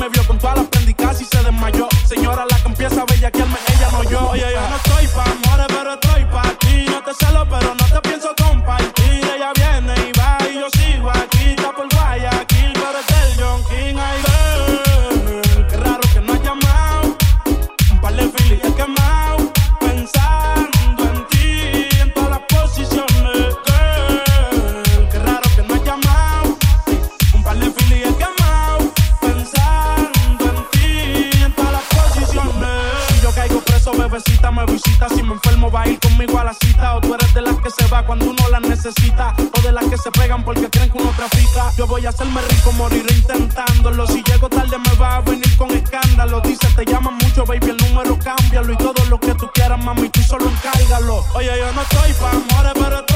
Me vio con todas las Si me enfermo, va a ir conmigo a la cita. O tú eres de las que se va cuando uno la necesita. O de las que se pegan porque creen que uno trafica. Yo voy a hacerme rico, moriré intentándolo. Si llego tarde, me va a venir con escándalo. Dice, te llaman mucho, baby, el número cámbialo. Y todo lo que tú quieras, mami, tú solo encárgalo. Oye, yo no estoy pa' amores, pero